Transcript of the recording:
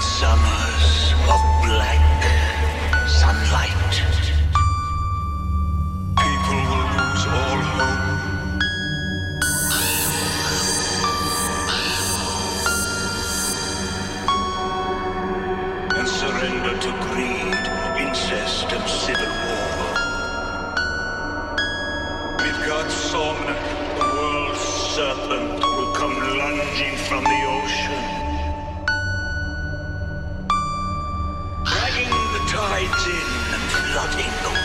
summers of black sunlight. People will lose all hope. and Surrender to greed, incest, and civil war. Midgardsorm, the world's serpent will come lunging from the ocean. Starting